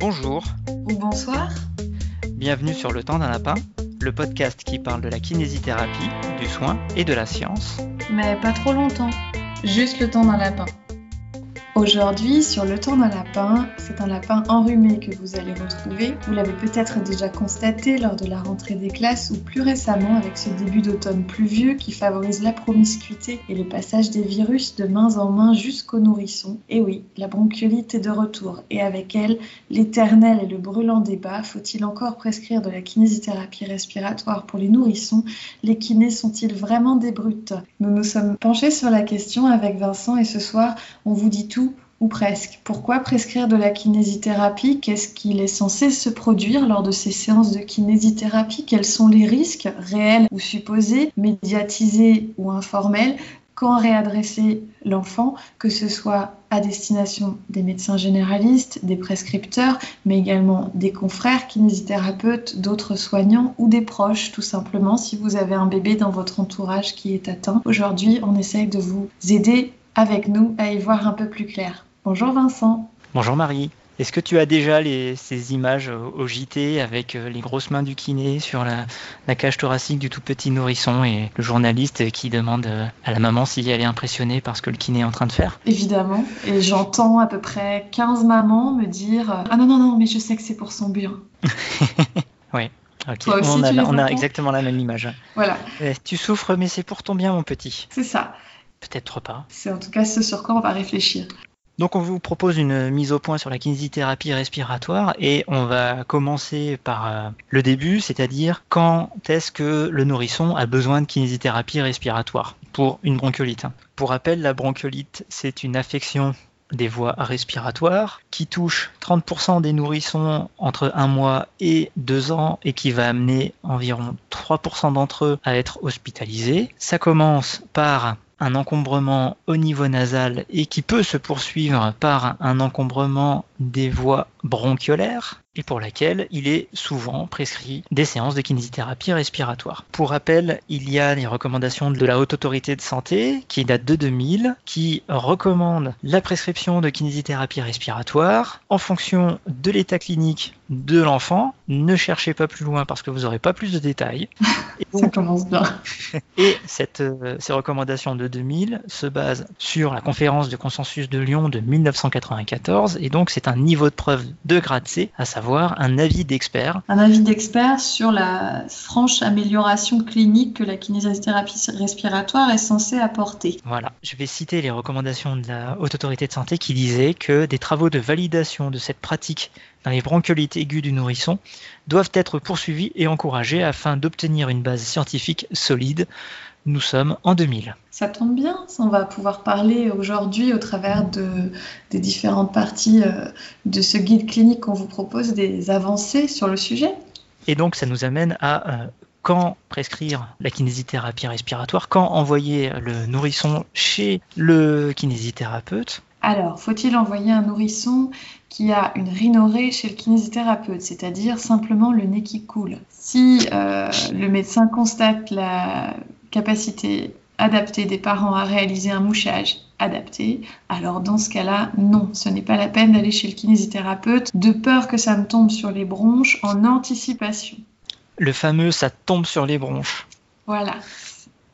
Bonjour ou bonsoir. Bienvenue sur Le Temps d'un Lapin, le podcast qui parle de la kinésithérapie, du soin et de la science. Mais pas trop longtemps, juste le temps d'un lapin. Aujourd'hui, sur le temps d'un lapin, c'est un lapin enrhumé que vous allez retrouver. Vous l'avez peut-être déjà constaté lors de la rentrée des classes ou plus récemment avec ce début d'automne pluvieux qui favorise la promiscuité et le passage des virus de main en main jusqu'aux nourrissons. Et oui, la bronchiolite est de retour et avec elle, l'éternel et le brûlant débat, faut-il encore prescrire de la kinésithérapie respiratoire pour les nourrissons? Les kinés sont-ils vraiment des brutes? Nous nous sommes penchés sur la question avec Vincent et ce soir, on vous dit tout ou presque. Pourquoi prescrire de la kinésithérapie? Qu'est-ce qu'il est censé se produire lors de ces séances de kinésithérapie? Quels sont les risques réels ou supposés, médiatisés ou informels quand réadresser l'enfant, que ce soit à destination des médecins généralistes, des prescripteurs, mais également des confrères kinésithérapeutes, d'autres soignants ou des proches, tout simplement, si vous avez un bébé dans votre entourage qui est atteint. Aujourd'hui, on essaye de vous aider avec nous à y voir un peu plus clair. Bonjour Vincent. Bonjour Marie. Est-ce que tu as déjà ces images au JT avec euh, les grosses mains du kiné sur la, cage thoracique du tout petit nourrisson et le journaliste qui demande euh, à la maman si elle est impressionnée par ce que le kiné est en train de faire? Évidemment. Et j'entends à peu près 15 mamans me dire Ah non, non, non, mais je sais que c'est pour son bien. oui. on, a, exactement la même image. Voilà. Eh, tu souffres, mais c'est pour ton bien, mon petit. C'est ça. Peut-être pas. C'est en tout cas ce sur quoi on va réfléchir. Donc on vous propose une mise au point sur la kinésithérapie respiratoire et on va commencer par euh, le début, c'est-à-dire quand est-ce que le nourrisson a besoin de kinésithérapie respiratoire pour une bronchiolite. Pour rappel, la bronchiolite, c'est une affection des voies respiratoires qui touche 30% des nourrissons entre un mois et deux ans et qui va amener environ 3% d'entre eux à être hospitalisés. Ça commence par un encombrement au niveau nasal et qui peut se poursuivre par un encombrement des voies bronchiolaires et pour laquelle il est souvent prescrit des séances de kinésithérapie respiratoire. Pour rappel, il y a les recommandations de la Haute Autorité de Santé qui datent de 2000 qui recommande la prescription de kinésithérapie respiratoire en fonction de l'état clinique de l'enfant. Ne cherchez pas plus loin parce que vous n'aurez pas plus de détails. Et Ça commence bien. Et cette, euh, ces recommandations de 2000 se basent sur la conférence de consensus de Lyon de 1994 et donc c'est un niveau de preuve de grade C, à savoir un avis d'expert. Un avis d'expert sur la franche amélioration clinique que la kinésithérapie respiratoire est censée apporter. Voilà, je vais citer les recommandations de la Haute Autorité de Santé qui disaient que des travaux de validation de cette pratique dans les bronchiolites aiguës du nourrisson doivent être poursuivis et encouragés afin d'obtenir une base scientifique solide. Nous sommes en 2000. Ça tombe bien, on va pouvoir parler aujourd'hui au travers de, des différentes parties euh, de ce guide clinique qu'on vous propose des avancées sur le sujet. Et donc ça nous amène à euh, quand prescrire la kinésithérapie respiratoire, quand envoyer le nourrisson chez le kinésithérapeute. Alors, faut-il envoyer un nourrisson qui a une rhinorée chez le kinésithérapeute, c'est-à-dire simplement le nez qui coule? Si euh, le médecin constate la capacité adaptée des parents à réaliser un mouchage adapté, alors dans ce cas-là, non, ce n'est pas la peine d'aller chez le kinésithérapeute de peur que ça me tombe sur les bronches en anticipation. Le fameux ça tombe sur les bronches. Voilà.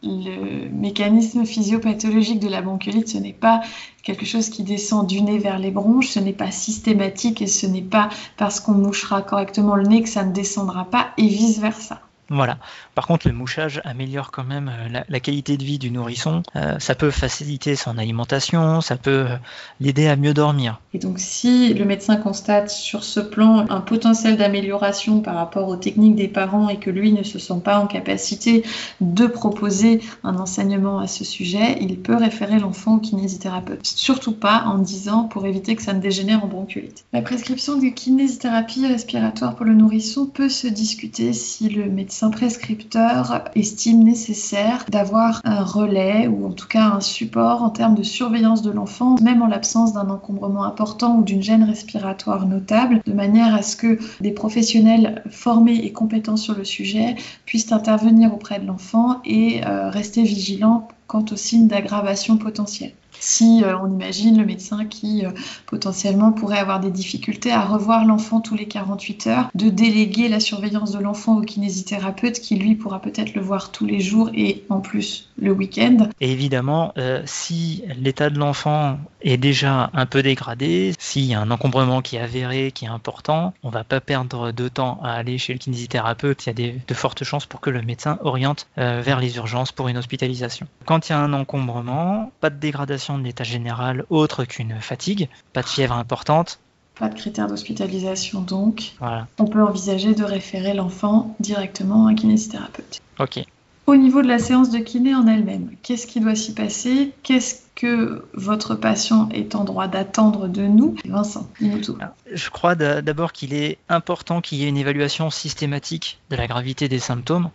Le mécanisme physiopathologique de la bronchiolite, ce n'est pas quelque chose qui descend du nez vers les bronches, ce n'est pas systématique et ce n'est pas parce qu'on mouchera correctement le nez que ça ne descendra pas et vice-versa. Voilà. Par contre, le mouchage améliore quand même euh, la, qualité de vie du nourrisson. Euh, ça peut faciliter son alimentation, ça peut euh, l'aider à mieux dormir. Et donc, si le médecin constate sur ce plan un potentiel d'amélioration par rapport aux techniques des parents et que lui ne se sent pas en capacité de proposer un enseignement à ce sujet, il peut référer l'enfant au kinésithérapeute. Surtout pas en disant pour éviter que ça ne dégénère en bronchiolite. La prescription de kinésithérapie respiratoire pour le nourrisson peut se discuter si le médecin prescripteur estime nécessaire d'avoir un relais ou en tout cas un support en termes de surveillance de l'enfant, même en l'absence d'un encombrement important ou d'une gêne respiratoire notable, de manière à ce que des professionnels formés et compétents sur le sujet puissent intervenir auprès de l'enfant et euh, rester vigilants quant aux signes d'aggravation potentielle. Si euh, on imagine le médecin qui euh, potentiellement pourrait avoir des difficultés à revoir l'enfant tous les 48 heures, de déléguer la surveillance de l'enfant au kinésithérapeute qui lui pourra peut-être le voir tous les jours et en plus le week-end. Évidemment, euh, si l'état de l'enfant est déjà un peu dégradé, s'il y a un encombrement qui est avéré, qui est important, on va pas perdre de temps à aller chez le kinésithérapeute. Il y a de fortes chances pour que le médecin oriente vers les urgences pour une hospitalisation. Quand il y a un encombrement, pas de dégradation de l'état général autre qu'une fatigue, pas de fièvre importante. Pas de critères d'hospitalisation donc. On peut envisager de référer l'enfant directement à un kinésithérapeute. Ok. Au niveau de la séance de kiné en elle-même, qu'est-ce qui doit s'y passer? Qu'est-ce que votre patient est en droit d'attendre de nous? Vincent, dis-nous tout. Je crois d'abord qu'il est important qu'il y ait une évaluation systématique de la gravité des symptômes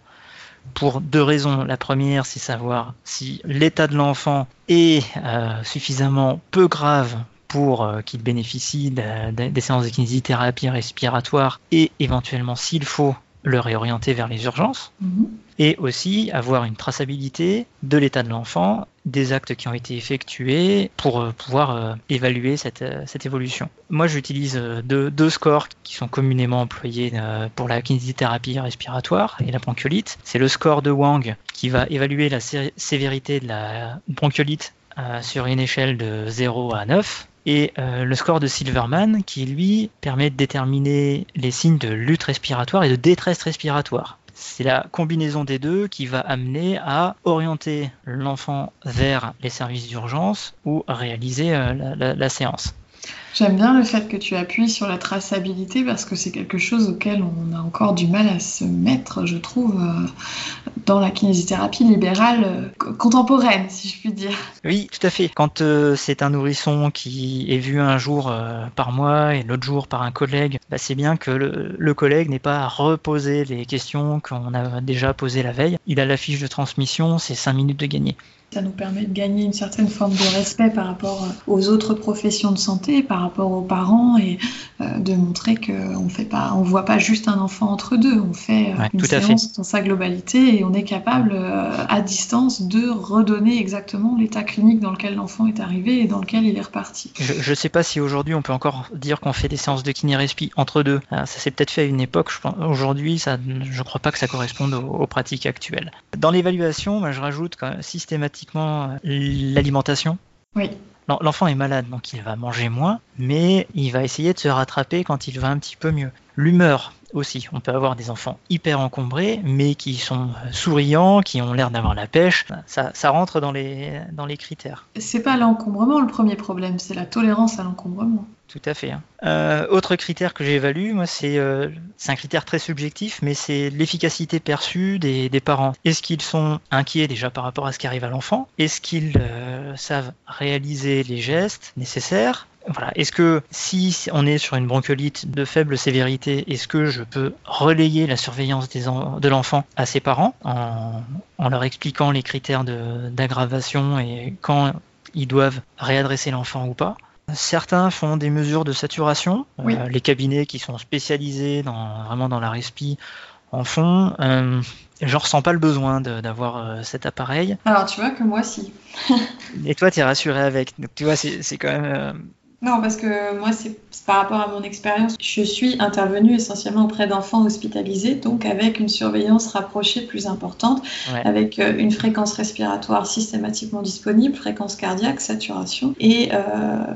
pour deux raisons. La première, c'est savoir si l'état de l'enfant est euh, suffisamment peu grave pour euh, qu'il bénéficie des séances de kinésithérapie respiratoire et éventuellement, s'il faut, le réorienter vers les urgences. Mhm et aussi avoir une traçabilité de l'état de l'enfant, des actes qui ont été effectués pour euh, pouvoir euh, évaluer cette, euh, cette évolution. Moi, j'utilise deux, deux, scores qui sont communément employés pour la kinésithérapie respiratoire et la bronchiolite. C'est le score de Wang qui va évaluer la sévérité de la bronchiolite sur une échelle de 0 à 9 et le score de Silverman qui lui permet de déterminer les signes de lutte respiratoire et de détresse respiratoire. C'est la combinaison des deux qui va amener à orienter l'enfant vers les services d'urgence ou réaliser euh, la, séance. J'aime bien le fait que tu appuies sur la traçabilité parce que c'est quelque chose auquel on a encore du mal à se mettre, je trouve, euh, dans la kinésithérapie libérale euh, contemporaine, si je puis dire. Oui, tout à fait. Quand euh, c'est un nourrisson qui est vu un jour par mois et l'autre jour par un collègue, bah, c'est bien que le, le collègue n'ait pas à reposer les questions qu'on a déjà posées la veille. Il a la fiche de transmission, c'est 5 minutes de gagner. Ça nous permet de gagner une certaine forme de respect par rapport euh, aux autres professions de santé, par rapport aux parents et euh, de montrer qu'on fait pas, on voit pas juste un enfant entre deux, on fait euh, une séance dans sa globalité et on est capable à distance de redonner exactement l'état clinique dans lequel l'enfant est arrivé et dans lequel il est reparti. Je ne sais pas si aujourd'hui on peut encore dire qu'on fait des séances de kiné-respi entre deux. Ça s'est peut-être fait à une époque. Aujourd'hui, ça, je crois pas que ça corresponde aux, pratiques actuelles. Dans l'évaluation, bah, je rajoute quand même systématiquement euh, l'alimentation. Oui. L'enfant est malade, donc il va manger moins, mais il va essayer de se rattraper quand il va un petit peu mieux. L'humeur aussi. On peut avoir des enfants hyper encombrés, mais qui sont euh, souriants, qui ont l'air d'avoir la pêche. Ça, ça, rentre dans les, dans les critères. C'est pas l'encombrement le premier problème, c'est la tolérance à l'encombrement. Tout à fait. Hein. Euh, autre critère que j'évalue, moi, c'est euh, un critère très subjectif, mais c'est l'efficacité perçue des, des parents. Est-ce qu'ils sont inquiets déjà par rapport à ce qui arrive à l'enfant? Est-ce qu'ils euh, savent réaliser les gestes nécessaires? Voilà. Est-ce que si on est sur une bronchiolite de faible sévérité, est-ce que je peux relayer la surveillance des de l'enfant à ses parents en, en, leur expliquant les critères d'aggravation et quand ils doivent réadresser l'enfant ou pas? Certains font des mesures de saturation. Euh, les cabinets qui sont spécialisés dans, vraiment dans la respi en font. Euh, je ressens pas le besoin d'avoir euh, cet appareil. Alors tu vois que moi si. Et toi, tu es rassuré avec. Donc tu vois, c'est quand même euh, non, parce que moi, c'est par rapport à mon expérience, je suis intervenue essentiellement auprès d'enfants hospitalisés, donc avec une surveillance rapprochée plus importante, avec euh, une fréquence respiratoire systématiquement disponible, fréquence cardiaque, saturation et euh,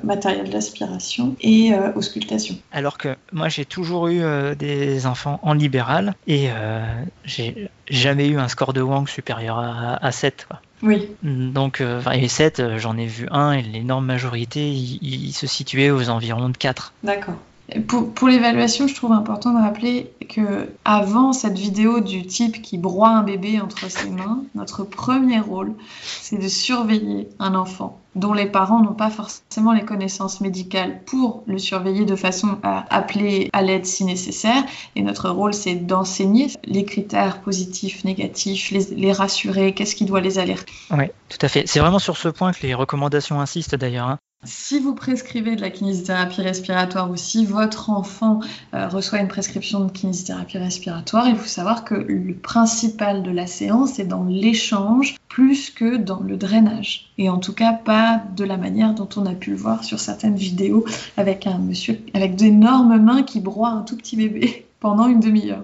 matériel d'aspiration et euh, auscultation. Alors que moi, j'ai toujours eu des enfants en libéral et j'ai jamais eu un score de Wang supérieur à, à 7. Quoi. Oui. Donc, euh, les 7, euh, j'en ai vu un et l'énorme majorité, il, se situait aux environs de 4. D'accord. Pour, l'évaluation, je trouve important de rappeler que avant cette vidéo du type qui broie un bébé entre ses mains, notre premier rôle, c'est de surveiller un enfant dont les parents n'ont pas forcément les connaissances médicales pour le surveiller de façon à appeler à l'aide si nécessaire. Et notre rôle, c'est d'enseigner les critères positifs, négatifs, les, rassurer, qu'est-ce qui doit les alerter. Oui, tout à fait. C'est vraiment sur ce point que les recommandations insistent d'ailleurs. Hein. Si vous prescrivez de la kinésithérapie respiratoire ou si votre enfant euh, reçoit une prescription de kinésithérapie respiratoire, il faut savoir que le principal de la séance est dans l'échange plus que dans le drainage. Et en tout cas, pas de la manière dont on a pu le voir sur certaines vidéos avec un monsieur avec d'énormes mains qui broient un tout petit bébé pendant une demi-heure.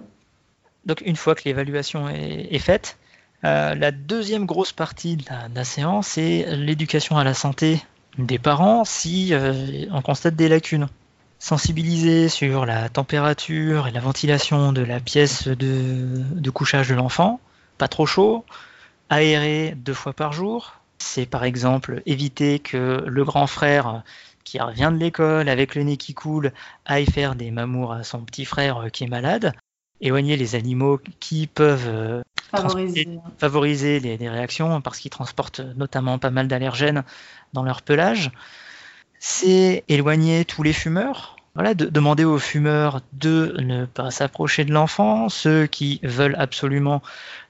Donc une fois que l'évaluation est, faite, euh, la deuxième grosse partie de la séance, c'est l'éducation à la santé des parents si euh, on constate des lacunes. Sensibiliser sur la température et la ventilation de la pièce de, couchage de l'enfant, pas trop chaud, aérer deux fois par jour. C'est par exemple éviter que le grand frère qui revient de l'école avec le nez qui coule aille faire des mamours à son petit frère qui est malade. Éloigner les animaux qui peuvent euh, favoriser, les, réactions parce qu'ils transportent notamment pas mal d'allergènes dans leur pelage. C'est éloigner tous les fumeurs. Voilà, de, demander aux fumeurs de ne pas s'approcher de l'enfant, ceux qui veulent absolument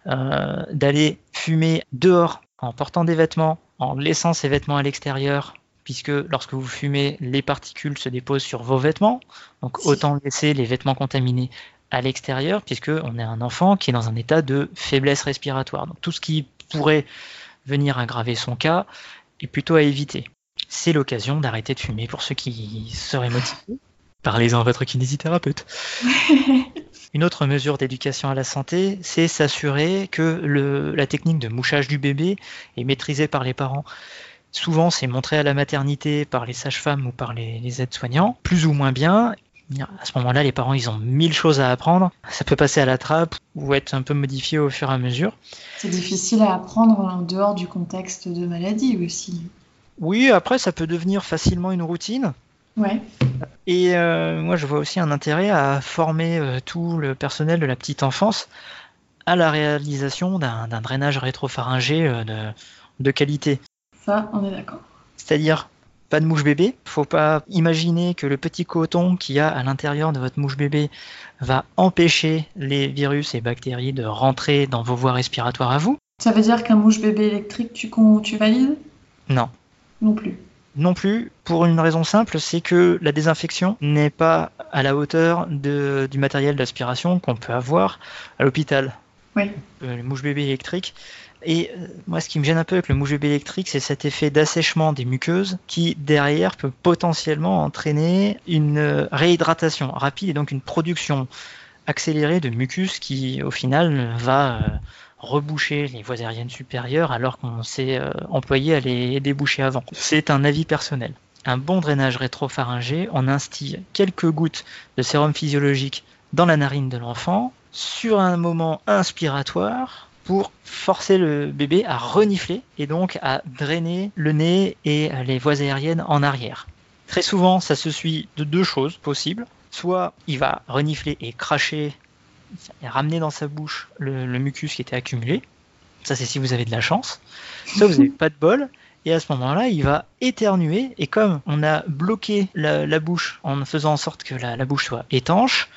euh, d'aller fumer dehors en portant des vêtements, en laissant ses vêtements à l'extérieur, puisque lorsque vous fumez, les particules se déposent sur vos vêtements. Donc autant laisser les vêtements contaminés à l'extérieur, puisque on est un enfant qui est dans un état de faiblesse respiratoire. Donc tout ce qui pourrait venir aggraver son cas est plutôt à éviter. C'est l'occasion d'arrêter de fumer pour ceux qui seraient motivés. Parlez-en à votre kinésithérapeute. Une autre mesure d'éducation à la santé, c'est s'assurer que la technique de mouchage du bébé est maîtrisée par les parents. Souvent, c'est montré à la maternité par les sages-femmes ou par les aides-soignants, plus ou moins bien, à ce moment-là, les parents, ils ont mille choses à apprendre. Ça peut passer à la trappe ou être un peu modifié au fur et à mesure. C'est difficile à apprendre en dehors du contexte de maladie aussi. Oui, après, ça peut devenir facilement une routine. Ouais. Et euh, moi, je vois aussi un intérêt à former euh, tout le personnel de la petite enfance à la réalisation d'un drainage rétropharyngé euh, de, de qualité. Ça, on est d'accord. C'est-à-dire pas de mouche bébé. Faut pas imaginer que le petit coton qu'il y a à l'intérieur de votre mouche bébé va empêcher les virus et bactéries de rentrer dans vos voies respiratoires à vous. Ça veut dire qu'un mouche bébé électrique, tu, tu valides? Non. Non plus. Non plus, pour une raison simple, c'est que la désinfection n'est pas à la hauteur de, du matériel d'aspiration qu'on peut avoir à l'hôpital. Oui. Euh, les mouches bébés électriques, et euh, moi, ce qui me gêne un peu avec le mouche électrique, c'est cet effet d'assèchement des muqueuses qui, derrière, peut potentiellement entraîner une euh, réhydratation rapide et donc une production accélérée de mucus qui, au final, va euh, reboucher les voies aériennes supérieures alors qu'on s'est employé à les déboucher avant. C'est un avis personnel. Un bon drainage rétropharyngé, on instille quelques gouttes de sérum physiologique dans la narine de l'enfant sur un moment inspiratoire pour forcer le bébé à renifler et donc à drainer le nez et les voies aériennes en arrière. Très souvent, ça se suit de deux choses possibles. Soit il va renifler et cracher et ramener dans sa bouche le, mucus qui était accumulé. Ça, c'est si vous avez de la chance. Soit vous n'avez pas de bol. Et à ce moment-là, il va éternuer. Et comme on a bloqué la, bouche en faisant en sorte que la bouche soit étanche,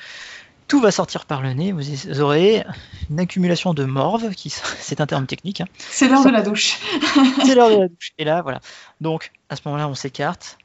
tout va sortir par le nez. Vous aurez une accumulation de morve, qui c'est un terme technique. Hein. C'est l'heure de la douche. c'est l'heure de la douche. Et là, voilà. Donc, à ce moment-là, on s'écarte.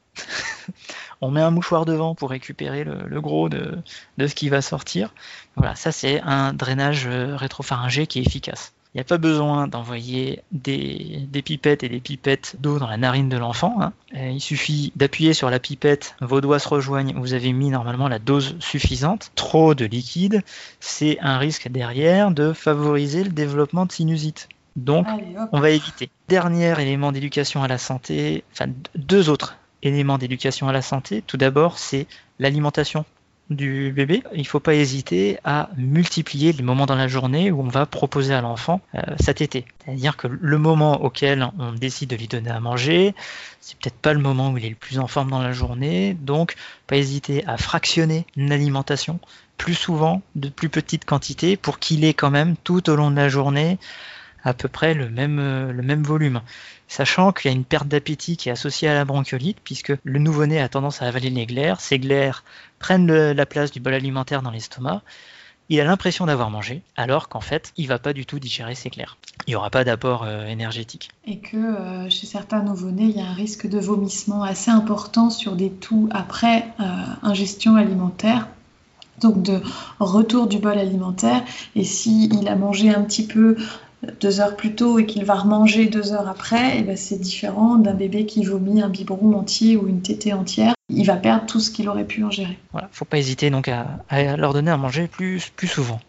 on met un mouchoir devant pour récupérer le, gros de, de, ce qui va sortir. Voilà, ça c'est un drainage euh, rétropharyngé qui est efficace. Il n'y a pas besoin d'envoyer des, pipettes et des pipettes d'eau dans la narine de l'enfant. Hein. Euh, il suffit d'appuyer sur la pipette, vos doigts se rejoignent, vous avez mis normalement la dose suffisante. Trop de liquide, c'est un risque derrière de favoriser le développement de sinusite. Donc, on va éviter. Dernier élément d'éducation à la santé, enfin deux autres éléments d'éducation à la santé. Tout d'abord, c'est l'alimentation du bébé, il ne faut pas hésiter à multiplier les moments dans la journée où on va proposer à l'enfant euh, sa tétée. C'est-à-dire que le moment auquel on décide de lui donner à manger, c'est peut-être pas le moment où il est le plus en forme dans la journée, donc pas hésiter à fractionner l'alimentation plus souvent, de plus petites quantités, pour qu'il ait quand même tout au long de la journée à peu près le même, euh, le même volume. Sachant qu'il y a une perte d'appétit qui est associée à la bronchiolite, puisque le nouveau-né a tendance à avaler les glaires, ces glaires prennent la place du bol alimentaire dans l'estomac, il a l'impression d'avoir mangé, alors qu'en fait, il va pas du tout digérer ses clairs. Il n'y aura pas d'apport euh, énergétique. Et que euh, chez certains nouveau-nés, il y a un risque de vomissement assez important sur des toux après ingestion alimentaire. Donc de retour du bol alimentaire. Et s'il a mangé un petit peu deux heures plus tôt et qu'il va remanger deux heures après, eh ben c'est différent d'un bébé qui vomit un biberon entier ou une tétée entière. Il va perdre tout ce qu'il aurait pu ingérer. Voilà, faut pas hésiter donc à, leur donner à manger plus, plus souvent.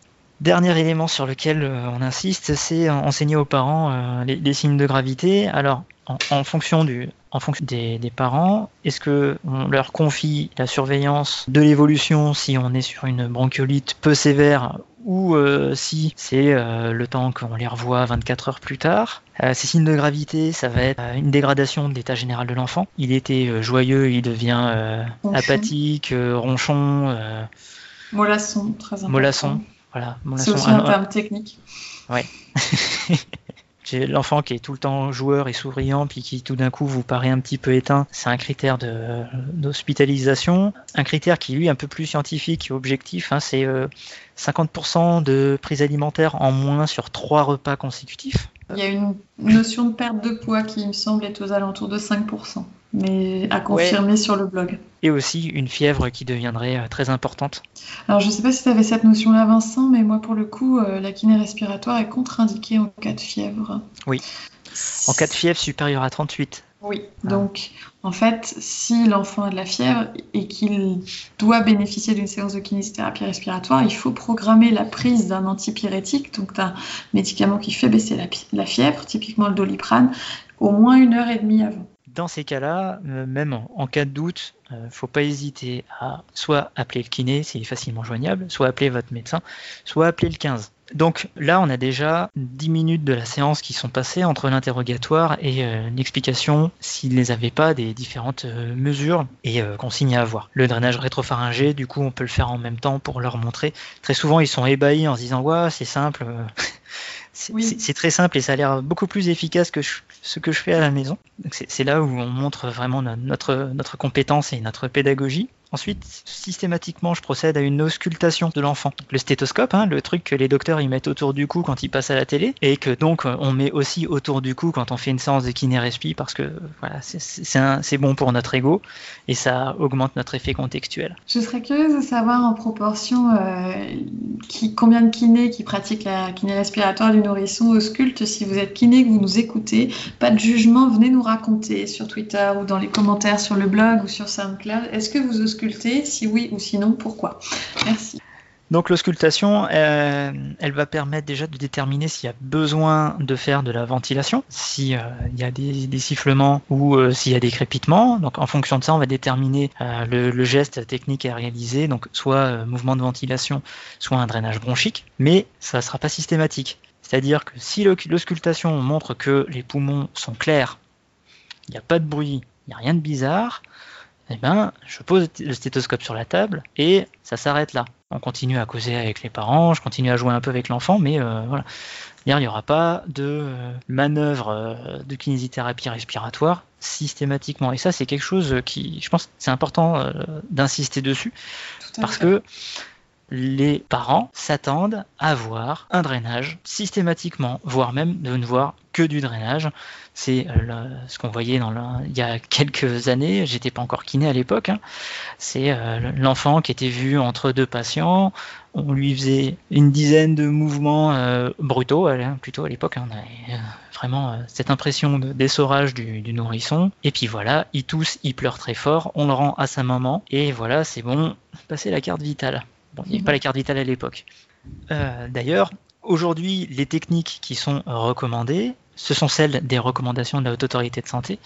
Dernier élément sur lequel euh, on insiste, c'est enseigner aux parents euh, les, signes de gravité. Alors, en, fonction, du, en fonction des, des parents, est-ce que on leur confie la surveillance de l'évolution si on est sur une bronchiolite peu sévère ou euh, si c'est euh, le temps qu'on les revoit 24 heures plus tard? Euh, ces signes de gravité, ça va être une dégradation de l'état général de l'enfant. Il était joyeux, il devient apathique, ronchon. mollasson, très important. Mollasson, voilà. C'est aussi un terme technique. Ouais. l'enfant qui est tout le temps joueur et souriant, puis qui tout d'un coup vous paraît un petit peu éteint, c'est un critère d'hospitalisation. Un critère qui lui est un peu plus scientifique et objectif, hein, c'est 50% euh, de prise alimentaire en moins sur trois repas consécutifs. Il y a une notion de perte de poids qui me semble être aux alentours de 5% mais à confirmer sur le blog. Et aussi une fièvre qui deviendrait euh, très importante. Alors je ne sais pas si tu avais cette notion-là Vincent, mais moi pour le coup, euh, la kiné respiratoire est contre-indiquée en cas de fièvre. Oui. En cas de fièvre supérieure à 38. Oui, ah. donc en fait, si l'enfant a de la fièvre et qu'il doit bénéficier d'une séance de kinésithérapie respiratoire, il faut programmer la prise d'un antipyrétique, donc d'un médicament qui fait baisser la, la, fièvre, typiquement le doliprane, au moins une heure et demie avant dans ces cas-là, euh, même en, cas de doute, ne euh, faut pas hésiter à soit appeler le kiné s'il est facilement joignable, soit appeler votre médecin, soit appeler le 15. Donc là, on a déjà 10 minutes de la séance qui sont passées entre l'interrogatoire et euh, l'explication s'ils ne les avaient pas des différentes mesures et consignes à avoir. Le drainage rétropharyngé, du coup, on peut le faire en même temps pour leur montrer. Très souvent, ils sont ébahis en se disant Ouais, c'est simple. C'est très simple et ça a l'air beaucoup plus efficace que ce que je fais à la maison. C'est là où on montre vraiment notre, notre compétence et notre pédagogie. Ensuite, systématiquement, je procède à une auscultation de l'enfant. Le stéthoscope, hein, le truc que les docteurs y mettent autour du cou quand ils passent à la télé, et que donc on met aussi autour du cou quand on fait une séance de kiné-respi, parce que voilà, c'est bon pour notre ego et ça augmente notre effet contextuel. Je serais curieuse de savoir en proportion euh, combien de kinés qui pratiquent la kiné respiratoire du nourrisson auscultent. Si vous êtes kiné, que vous nous écoutez, pas de jugement, venez nous raconter sur Twitter ou dans les commentaires sur le blog ou sur SoundCloud. Est-ce que vous si oui ou sinon, pourquoi Merci. Donc l'auscultation, euh, elle va permettre déjà de déterminer s'il y a besoin de faire de la ventilation, s'il euh, y a des, sifflements ou euh, s'il y a des crépitements. Donc en fonction de ça, on va déterminer le, geste technique à réaliser, donc soit mouvement de ventilation, soit un drainage bronchique, mais ça ne sera pas systématique. C'est-à-dire que si l'auscultation montre que les poumons sont clairs, il n'y a pas de bruit, il n'y a rien de bizarre, eh ben, je pose le stéthoscope sur la table et ça s'arrête là. On continue à causer avec les parents, je continue à jouer un peu avec l'enfant, mais euh, voilà. Il n'y aura pas de euh, manœuvre euh, de kinésithérapie respiratoire systématiquement. Et ça, c'est quelque chose qui, je pense, c'est important d'insister dessus, parce que les parents s'attendent à voir un drainage systématiquement, voire même de ne voir que du drainage. C'est euh, ce qu'on voyait dans il y a quelques années, j'étais pas encore kiné à l'époque, hein. c'est euh, l'enfant qui était vu entre deux patients, on lui faisait une dizaine de mouvements euh, brutaux, plutôt à l'époque, hein. on avait vraiment cette impression de d'essorage du, du, nourrisson, et puis voilà, il tousse, il pleure très fort, on le rend à sa maman, et voilà, c'est bon, passer la carte vitale. Bon, il n'y avait pas la carte vitale à l'époque. D'ailleurs, aujourd'hui, les techniques qui sont recommandées, ce sont celles des recommandations de la Haute Autorité de Santé.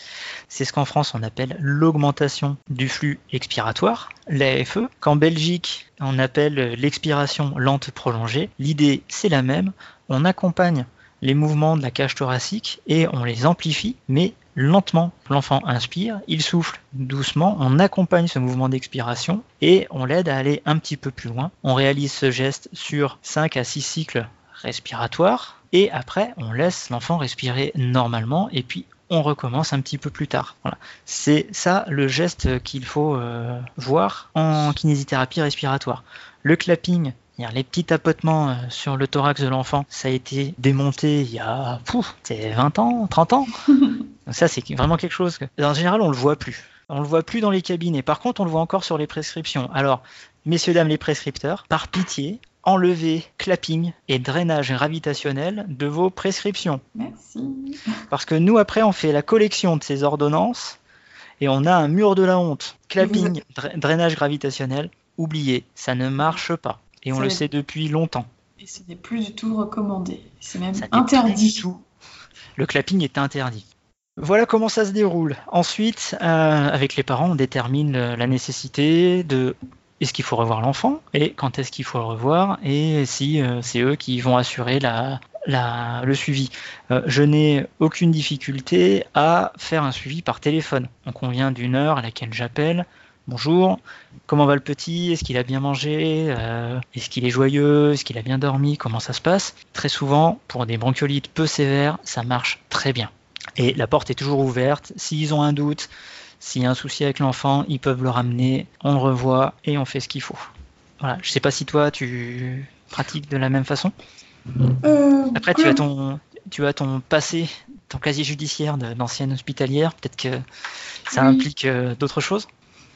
C'est ce qu'en France on appelle l'augmentation du flux expiratoire, l'AFE, qu'en Belgique on appelle l'expiration lente prolongée. L'idée c'est la même, on accompagne les mouvements de la cage thoracique et on les amplifie, mais lentement. L'enfant inspire, il souffle doucement, on accompagne ce mouvement d'expiration et on l'aide à aller un petit peu plus loin. On réalise ce geste sur 5 à 6 cycles respiratoires et après on laisse l'enfant respirer normalement et puis on recommence un petit peu plus tard. Voilà. C'est ça le geste qu'il faut euh, voir en kinésithérapie respiratoire. Le clapping, Les petits tapotements euh, sur le thorax de l'enfant, ça a été démonté il y a 20 ans, 30 ans. ça, c'est vraiment quelque chose que, en général, on le voit plus. On le voit plus dans les cabinets. Par contre, on le voit encore sur les prescriptions. Alors, messieurs, dames les prescripteurs, par pitié, enlevez clapping et drainage gravitationnel de vos prescriptions. Merci. Parce que nous, après, on fait la collection de ces ordonnances et on a un mur de la honte. Clapping, drainage gravitationnel, oubliez, ça ne marche pas. Et on le sait depuis longtemps. Et ce n'est plus du tout recommandé. C'est même interdit. Tout. Le clapping est interdit. Voilà comment ça se déroule. Ensuite, euh, avec les parents, on détermine la nécessité de est-ce qu'il faut revoir l'enfant et quand est-ce qu'il faut le revoir et si euh, c'est eux qui vont assurer le suivi. Euh, je n'ai aucune difficulté à faire un suivi par téléphone. On convient d'une heure à laquelle j'appelle. Bonjour, comment va le petit? Est-ce qu'il a bien mangé? Est-ce qu'il est joyeux? Est-ce qu'il a bien dormi? Comment ça se passe? Très souvent, pour des bronchiolites peu sévères, ça marche très bien. Et la porte est toujours ouverte. S'ils ont un doute, s'il y a un souci avec l'enfant, ils peuvent le ramener, on le revoit et on fait ce qu'il faut. Voilà. Je sais pas si toi tu pratiques de la même façon. Euh, Après, tu as ton, tu as ton passé, ton casier judiciaire d'ancienne hospitalière. Peut-être que ça implique euh, d'autres choses.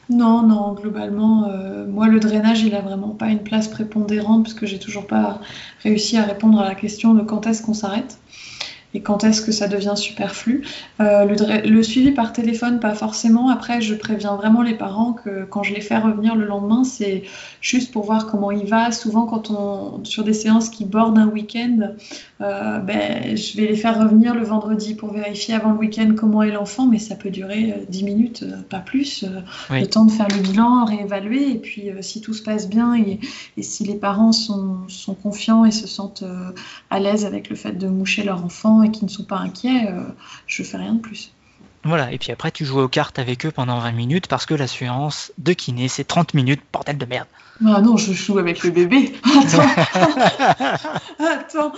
Non, non, globalement, euh, moi le drainage, il a vraiment pas une place prépondérante parce que j'ai toujours pas réussi à répondre à la question de quand est-ce qu'on s'arrête et quand est-ce que ça devient superflu? Euh, le, suivi par téléphone, pas forcément. Après, je préviens vraiment les parents que quand je les fais revenir le lendemain, c'est juste pour voir comment il va. Souvent, quand on sur des séances qui bordent un week-end, euh, ben, je vais les faire revenir le vendredi pour vérifier avant le week-end comment est l'enfant, mais ça peut durer 10 euh, minutes, pas plus. Le temps de faire le bilan, réévaluer, et puis si tout se passe bien et, et si les parents sont, sont, confiants et se sentent à l'aise avec le fait de moucher leur enfant, et qui ne sont pas inquiets, euh, je fais rien de plus. Voilà, et puis après tu joues aux cartes avec eux pendant 20 minutes parce que la séance de kiné c'est 30 minutes, bordel de merde. Ah non, je joue avec le bébé. Attends. Attends.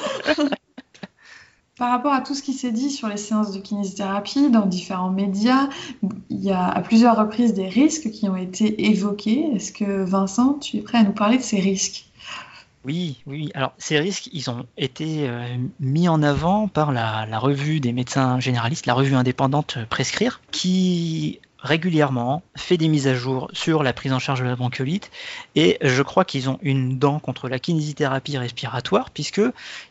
Par rapport à tout ce qui s'est dit sur les séances de kinésithérapie dans différents médias, il y a à plusieurs reprises des risques qui ont été évoqués. Est-ce que Vincent, tu es prêt à nous parler de ces risques? Oui, oui. Alors, ces risques, ils ont été euh, mis en avant par la, revue des médecins généralistes, la revue indépendante Prescrire, qui régulièrement fait des mises à jour sur la prise en charge de la bronchiolite et je crois qu'ils ont une dent contre la kinésithérapie respiratoire puisque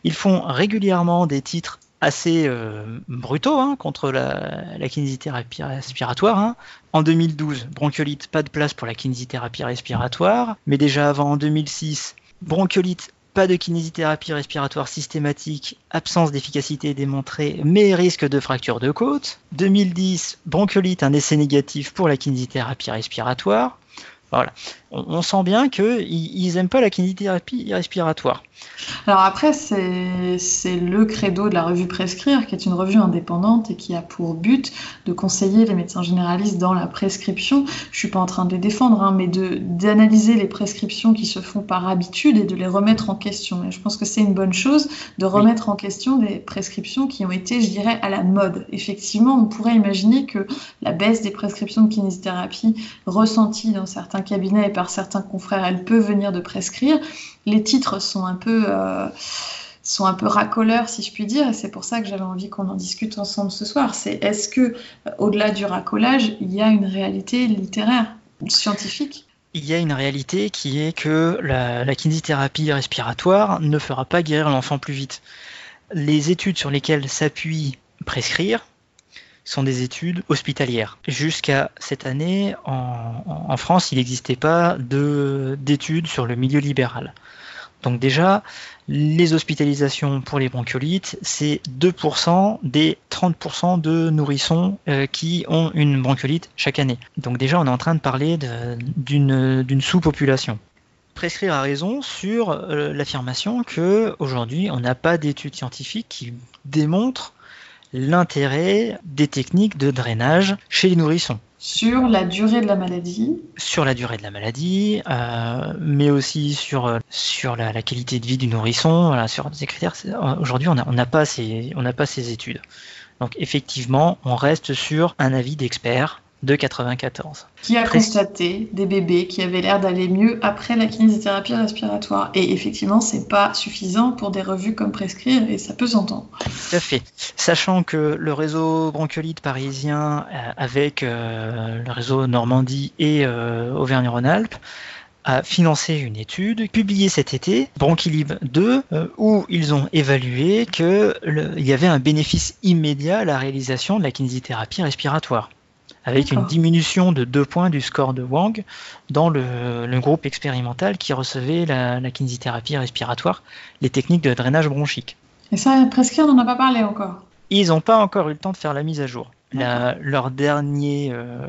ils font régulièrement des titres assez euh, brutaux hein, contre la, kinésithérapie respiratoire. Hein. En 2012, bronchiolite, pas de place pour la kinésithérapie respiratoire, mais déjà avant en 2006, Bronchiolite, pas de kinésithérapie respiratoire systématique, absence d'efficacité démontrée, mais risque de fracture de côte. 2010, bronchiolite, un essai négatif pour la kinésithérapie respiratoire. Voilà. On, sent bien qu'ils n'aiment pas la kinésithérapie respiratoire. Alors après, c'est le credo de la revue Prescrire, qui est une revue indépendante et qui a pour but de conseiller les médecins généralistes dans la prescription. Je suis pas en train de les défendre, hein, mais d'analyser les prescriptions qui se font par habitude et de les remettre en question. Et je pense que c'est une bonne chose de remettre en question des prescriptions qui ont été, je dirais, à la mode. Effectivement, on pourrait imaginer que la baisse des prescriptions de kinésithérapie ressentie dans certains cabinets et par certains confrères, elle peut venir de prescrire. Les titres sont un peu euh, sont un peu racoleurs, si je puis dire, et c'est pour ça que j'avais envie qu'on en discute ensemble ce soir. C'est est-ce que, euh, au-delà du racolage, il y a une réalité littéraire, scientifique? Il y a une réalité qui est que la, la kinésithérapie respiratoire ne fera pas guérir l'enfant plus vite. Les études sur lesquelles s'appuie prescrire sont des études hospitalières. Jusqu'à cette année, en, France, il n'existait pas d'études sur le milieu libéral. Donc déjà, les hospitalisations pour les bronchiolites, c'est 2% des 30% de nourrissons euh, qui ont une bronchiolite chaque année. Donc déjà, on est en train de parler d'une sous-population. Prescrire a raison sur euh, l'affirmation que aujourd'hui, on n'a pas d'études scientifiques qui démontrent l'intérêt des techniques de drainage chez les nourrissons. Sur la durée de la maladie Sur la durée de la maladie, euh, mais aussi sur, euh, sur la, qualité de vie du nourrisson, voilà, sur ces critères. Aujourd'hui, on n'a pas, ces, pas ces études. Donc effectivement, on reste sur un avis d'expert de 94. Qui a constaté des bébés qui avaient l'air d'aller mieux après la kinésithérapie respiratoire. Et effectivement, c'est pas suffisant pour des revues comme Prescrire et ça peut s'entendre. Tout à fait. Sachant que le réseau bronchiolite parisien euh, avec euh, le réseau Normandie et euh, Auvergne-Rhône-Alpes a financé une étude publiée cet été, Bronchilib 2, où ils ont évalué qu'il y avait un bénéfice immédiat à la réalisation de la kinésithérapie respiratoire avec une diminution de 2 points du score de Wang dans le, groupe expérimental qui recevait la, kinésithérapie respiratoire, les techniques de drainage bronchique. Et ça, presque, on n'en a pas parlé encore. Ils n'ont pas encore eu le temps de faire la mise à jour. leur, dernier, euh,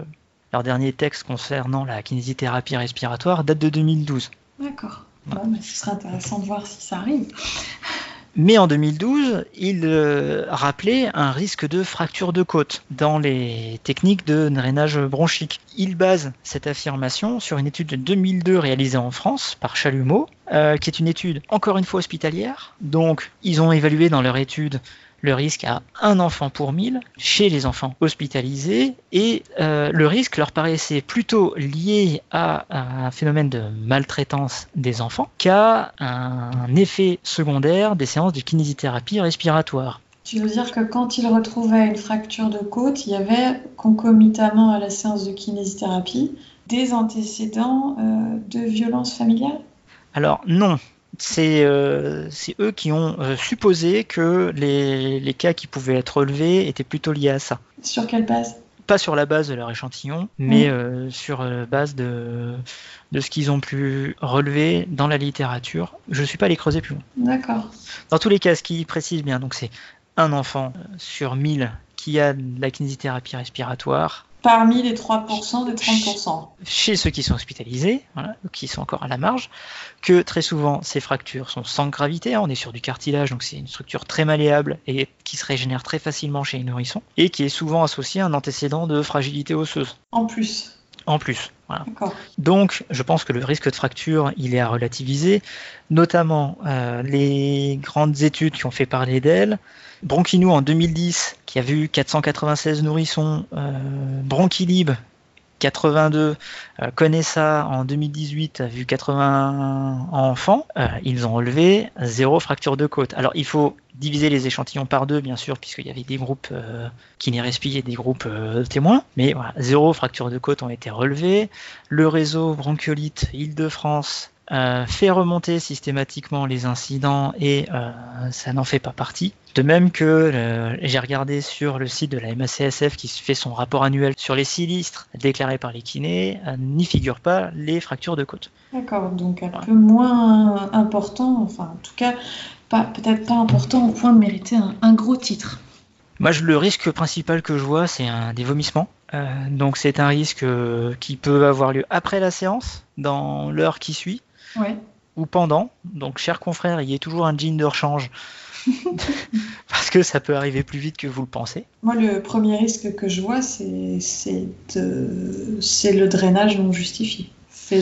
leur dernier texte concernant la kinésithérapie respiratoire date de 2012. D'accord. Bon, mais ce serait intéressant de voir si ça arrive. Mais en 2012, il euh, rappelait un risque de fracture de côte dans les techniques de drainage bronchique. Il base cette affirmation sur une étude de 2002 réalisée en France par Chalumeau, euh, qui est une étude encore une fois hospitalière. Donc, ils ont évalué dans leur étude le risque à un enfant pour mille chez les enfants hospitalisés et euh, le risque leur paraissait plutôt lié à un phénomène de maltraitance des enfants qu'à un effet secondaire des séances de kinésithérapie respiratoire. Tu veux dire que quand ils retrouvaient une fracture de côte, il y avait concomitamment à la séance de kinésithérapie des antécédents euh, de violence familiale Alors non, euh, c'est eux qui ont euh, supposé que les, cas qui pouvaient être relevés étaient plutôt liés à ça. Sur quelle base? Pas sur la base de leur échantillon, mais mm. euh, sur la base de, de ce qu'ils ont pu relever dans la littérature. Je ne suis pas allé creuser plus loin. D'accord. Dans tous les cas, ce qui précise bien, donc c'est un enfant sur 1000 qui a de la kinésithérapie respiratoire, parmi les 3% des 30%. Chez ceux qui sont hospitalisés, qui sont encore à la marge, que très souvent ces fractures sont sans gravité, hein, on est sur du cartilage, donc c'est une structure très malléable et qui se régénère très facilement chez les nourrissons, et qui est souvent associée à un antécédent de fragilité osseuse. En plus. En plus. Donc, je pense que le risque de fracture, il est à relativiser, notamment euh, les grandes études qui ont fait parler d'elle. Bronchinou en 2010, qui a vu 496 nourrissons, euh, Bronchilib 82, euh, Connaissa en 2018 a vu 80 enfants, euh, ils ont relevé zéro fracture de côte. Alors il faut diviser les échantillons par deux, bien sûr, puisqu'il y avait des groupes euh, respiré et des groupes témoins, mais zéro fracture de côte ont été relevés. Le réseau bronchiolite Île-de-France euh, fait remonter systématiquement les incidents et euh, ça n'en fait pas partie. De même que euh, j'ai regardé sur le site de la MACSF qui fait son rapport annuel sur les sinistres déclarés par les kinés, n'y figurent pas les fractures de côte. D'accord, donc un peu moins important, enfin en tout cas peut-être pas important au point de mériter un, gros titre. Moi, le risque principal que je vois, c'est des vomissements. donc c'est un risque qui peut avoir lieu après la séance, dans l'heure qui suit ou pendant. Donc, cher confrère, il y a toujours un jean de rechange. Parce que ça peut arriver plus vite que vous le pensez. Moi, le premier risque que je vois, c'est le drainage non justifié. C'est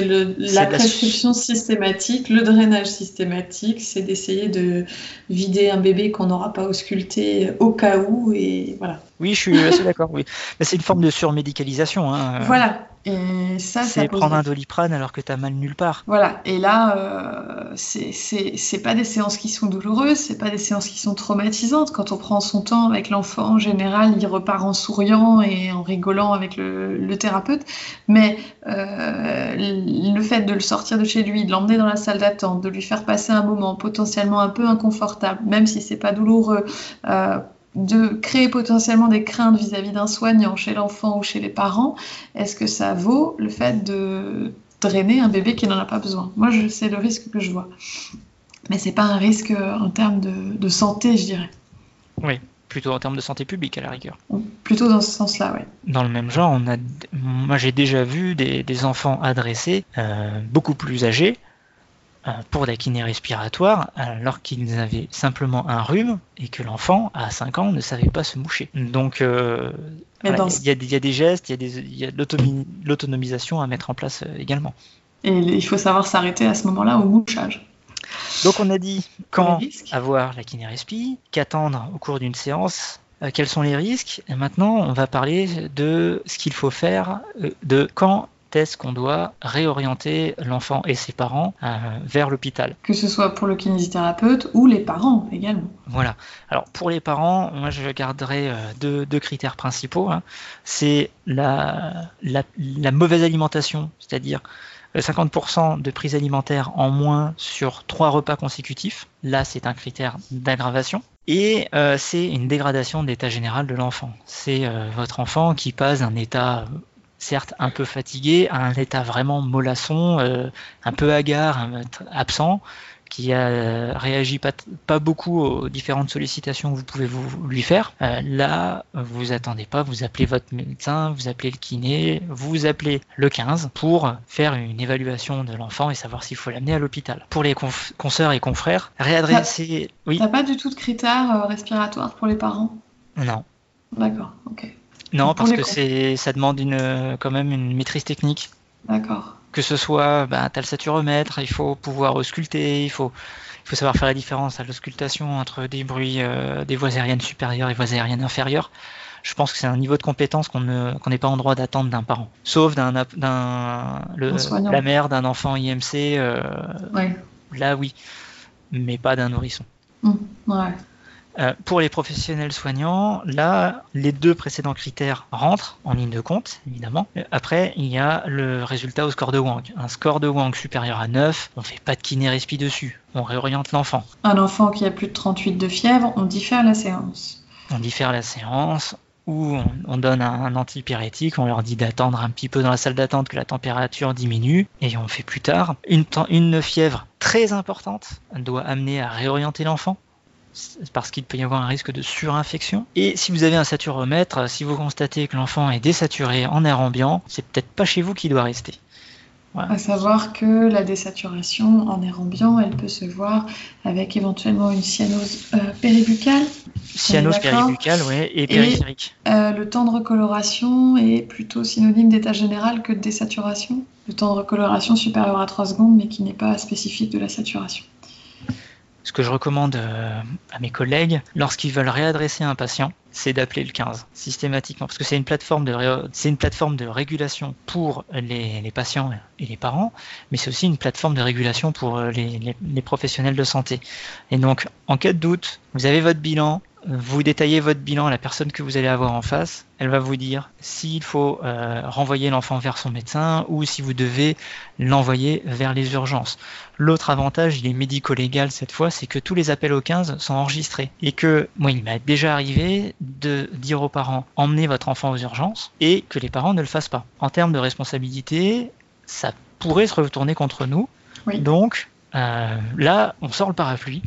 le, la prescription systématique, le drainage systématique, c'est d'essayer de vider un bébé qu'on n'aura pas ausculté au cas où et voilà. Oui, je suis assez d'accord. Oui, c'est une forme de surmédicalisation. Hein. Voilà, et ça, c'est prendre un doliprane alors que tu as mal nulle part. Voilà. Et là, euh, c'est pas des séances qui sont douloureuses, c'est pas des séances qui sont traumatisantes. Quand on prend son temps avec l'enfant, en général, il repart en souriant et en rigolant avec le, thérapeute. Mais euh, le fait de le sortir de chez lui, de l'emmener dans la salle d'attente, de lui faire passer un moment potentiellement un peu inconfortable, même si c'est pas douloureux, euh, de créer potentiellement des craintes vis-à-vis d'un soignant chez l'enfant ou chez les parents, est-ce que ça vaut le fait de drainer un bébé qui n'en a pas besoin? Moi, c'est le risque que je vois. Mais c'est pas un risque en termes de, santé, je dirais. Oui, plutôt en termes de santé publique à la rigueur. Plutôt dans ce sens-là, oui. Dans le même genre, on a, moi j'ai déjà vu des, enfants adressés, euh, beaucoup plus âgés, euh, pour la kiné respiratoire alors qu'ils avaient simplement un rhume et que l'enfant à 5 ans ne savait pas se moucher. Donc euh, il y, a des gestes, il y a, de l'autonomisation à mettre en place euh, également. Et il faut savoir s'arrêter à ce moment-là au mouchage. Donc on a dit quand avoir la kiné respi, qu'attendre au cours d'une séance euh, quels sont les risques. Et maintenant, on va parler de ce qu'il faut faire, euh, de quand est-ce qu'on doit réorienter l'enfant et ses parents euh, vers l'hôpital? Que ce soit pour le kinésithérapeute ou les parents également. Voilà. Alors pour les parents, moi je garderai deux, critères principaux. Hein. C'est la, la, mauvaise alimentation, c'est-à-dire 50% de prise alimentaire en moins sur trois repas consécutifs. Là, c'est un critère d'aggravation. Et euh, c'est une dégradation de l'état général de l'enfant. C'est euh, votre enfant qui passe d'un état certes un peu fatigué à un état vraiment mollasson, euh, un peu hagard, absent, qui a réagi pas, pas beaucoup aux différentes sollicitations que vous pouvez vous, lui faire. Euh, là, vous attendez pas, vous appelez votre médecin, vous appelez le kiné, vous appelez le 15 pour faire une évaluation de l'enfant et savoir s'il faut l'amener à l'hôpital. Pour les consoeurs et confrères, réadresser. Oui. T'as pas du tout de critères euh, respiratoires pour les parents? Non. D'accord, ok. Non, parce que c'est, ça demande une, quand même une maîtrise technique. D'accord que ce soit, ben, tu as le saturomètre, il faut pouvoir ausculter, il faut, il faut savoir faire la différence à l'auscultation entre des bruits euh, des voies aériennes supérieures et voies aériennes inférieures. Je pense que c'est un niveau de compétence qu'on n'est pas en droit d'attendre d'un parent, sauf d'un, la mère d'un enfant IMC. Euh, là, oui, mais pas d'un nourrisson. Mmh, ouais. Euh, pour les professionnels soignants, là, les deux précédents critères rentrent en ligne de compte, évidemment. Après, il y a le résultat au score de Wang. Un score de Wang supérieur à 9, on fait pas de kiné-respi dessus, on réoriente l'enfant. Un enfant qui a plus de 38 de fièvre, on diffère la séance. On diffère la séance, ou on, donne un, antipyrétique, on leur dit d'attendre un petit peu dans la salle d'attente que la température diminue, et on fait plus tard. Une, une fièvre très importante doit amener à réorienter l'enfant parce qu'il peut y avoir un risque de surinfection. Et si vous avez un saturomètre, si vous constatez que l'enfant est désaturé en air ambiant, c'est peut-être pas chez vous qu'il doit rester. À savoir que la désaturation en air ambiant, elle peut se voir avec éventuellement une cyanose euh, péribuccale. Cyanose péribuccale, oui, et périphérique. Euh, le temps de recoloration est plutôt synonyme d'état général que de désaturation. Le temps de recoloration supérieur à 3 secondes, mais qui n'est pas spécifique de la saturation ce que je recommande euh, à mes collègues lorsqu'ils veulent réadresser un patient, c'est d'appeler le 15 systématiquement parce que c'est une plateforme de c'est une plateforme de régulation pour les, patients et les parents, mais c'est aussi une plateforme de régulation pour euh, les, les professionnels de santé. Et donc, en cas de doute, vous avez votre bilan, vous détaillez votre bilan à la personne que vous allez avoir en face, elle va vous dire s'il faut euh, renvoyer l'enfant vers son médecin ou si vous devez l'envoyer vers les urgences. L'autre avantage, il est médico-légal cette fois, c'est que tous les appels au 15 sont enregistrés et que moi il m'est déjà arrivé de dire aux parents emmenez votre enfant aux urgences et que les parents ne le fassent pas. En termes de responsabilité, ça pourrait se retourner contre nous. Donc euh, là, on sort le parapluie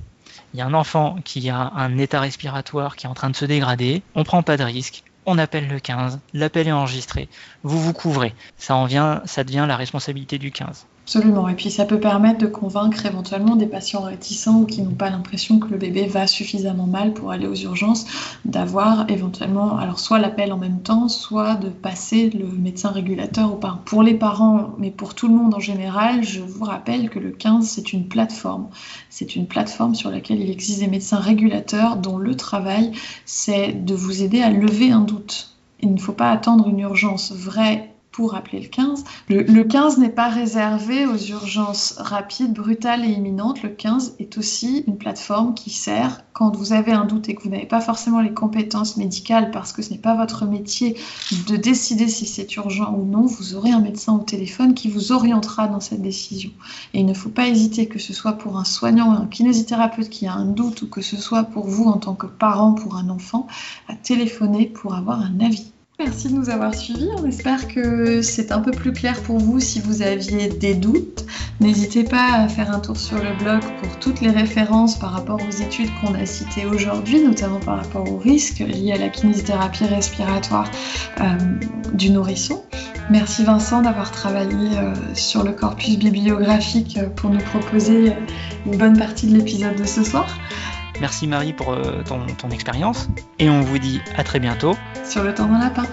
il y a un enfant qui a un état respiratoire qui est en train de se dégrader, on prend pas de risque, on appelle le 15, l'appel est enregistré, vous vous couvrez. Ça en vient, ça devient la responsabilité du 15. Absolument. Et puis ça peut permettre de convaincre éventuellement des patients réticents ou qui n'ont pas l'impression que le bébé va suffisamment mal pour aller aux urgences, d'avoir éventuellement, alors soit l'appel en même temps, soit de passer le médecin régulateur au parent. Pour les parents, mais pour tout le monde en général, je vous rappelle que le 15, c'est une plateforme. C'est une plateforme sur laquelle il existe des médecins régulateurs dont le travail, c'est de vous aider à lever un doute. Il ne faut pas attendre une urgence vraie pour appeler le 15. Le, 15 n'est pas réservé aux urgences rapides, brutales et imminentes. Le 15 est aussi une plateforme qui sert quand vous avez un doute et que vous n'avez pas forcément les compétences médicales parce que ce n'est pas votre métier de décider si c'est urgent ou non. Vous aurez un médecin au téléphone qui vous orientera dans cette décision. Et il ne faut pas hésiter que ce soit pour un soignant ou un kinésithérapeute qui a un doute ou que ce soit pour vous en tant que parent pour un enfant à téléphoner pour avoir un avis. Merci de nous avoir suivis. On espère que c'est un peu plus clair pour vous si vous aviez des doutes. N'hésitez pas à faire un tour sur le blog pour toutes les références par rapport aux études qu'on a citées aujourd'hui, notamment par rapport aux risques liés à la kinésithérapie respiratoire euh, du nourrisson. Merci Vincent d'avoir travaillé euh, sur le corpus bibliographique pour nous proposer une bonne partie de l'épisode de ce soir. Merci Marie pour euh, ton, ton expérience et on vous dit à très bientôt sur le temps d'un lapin.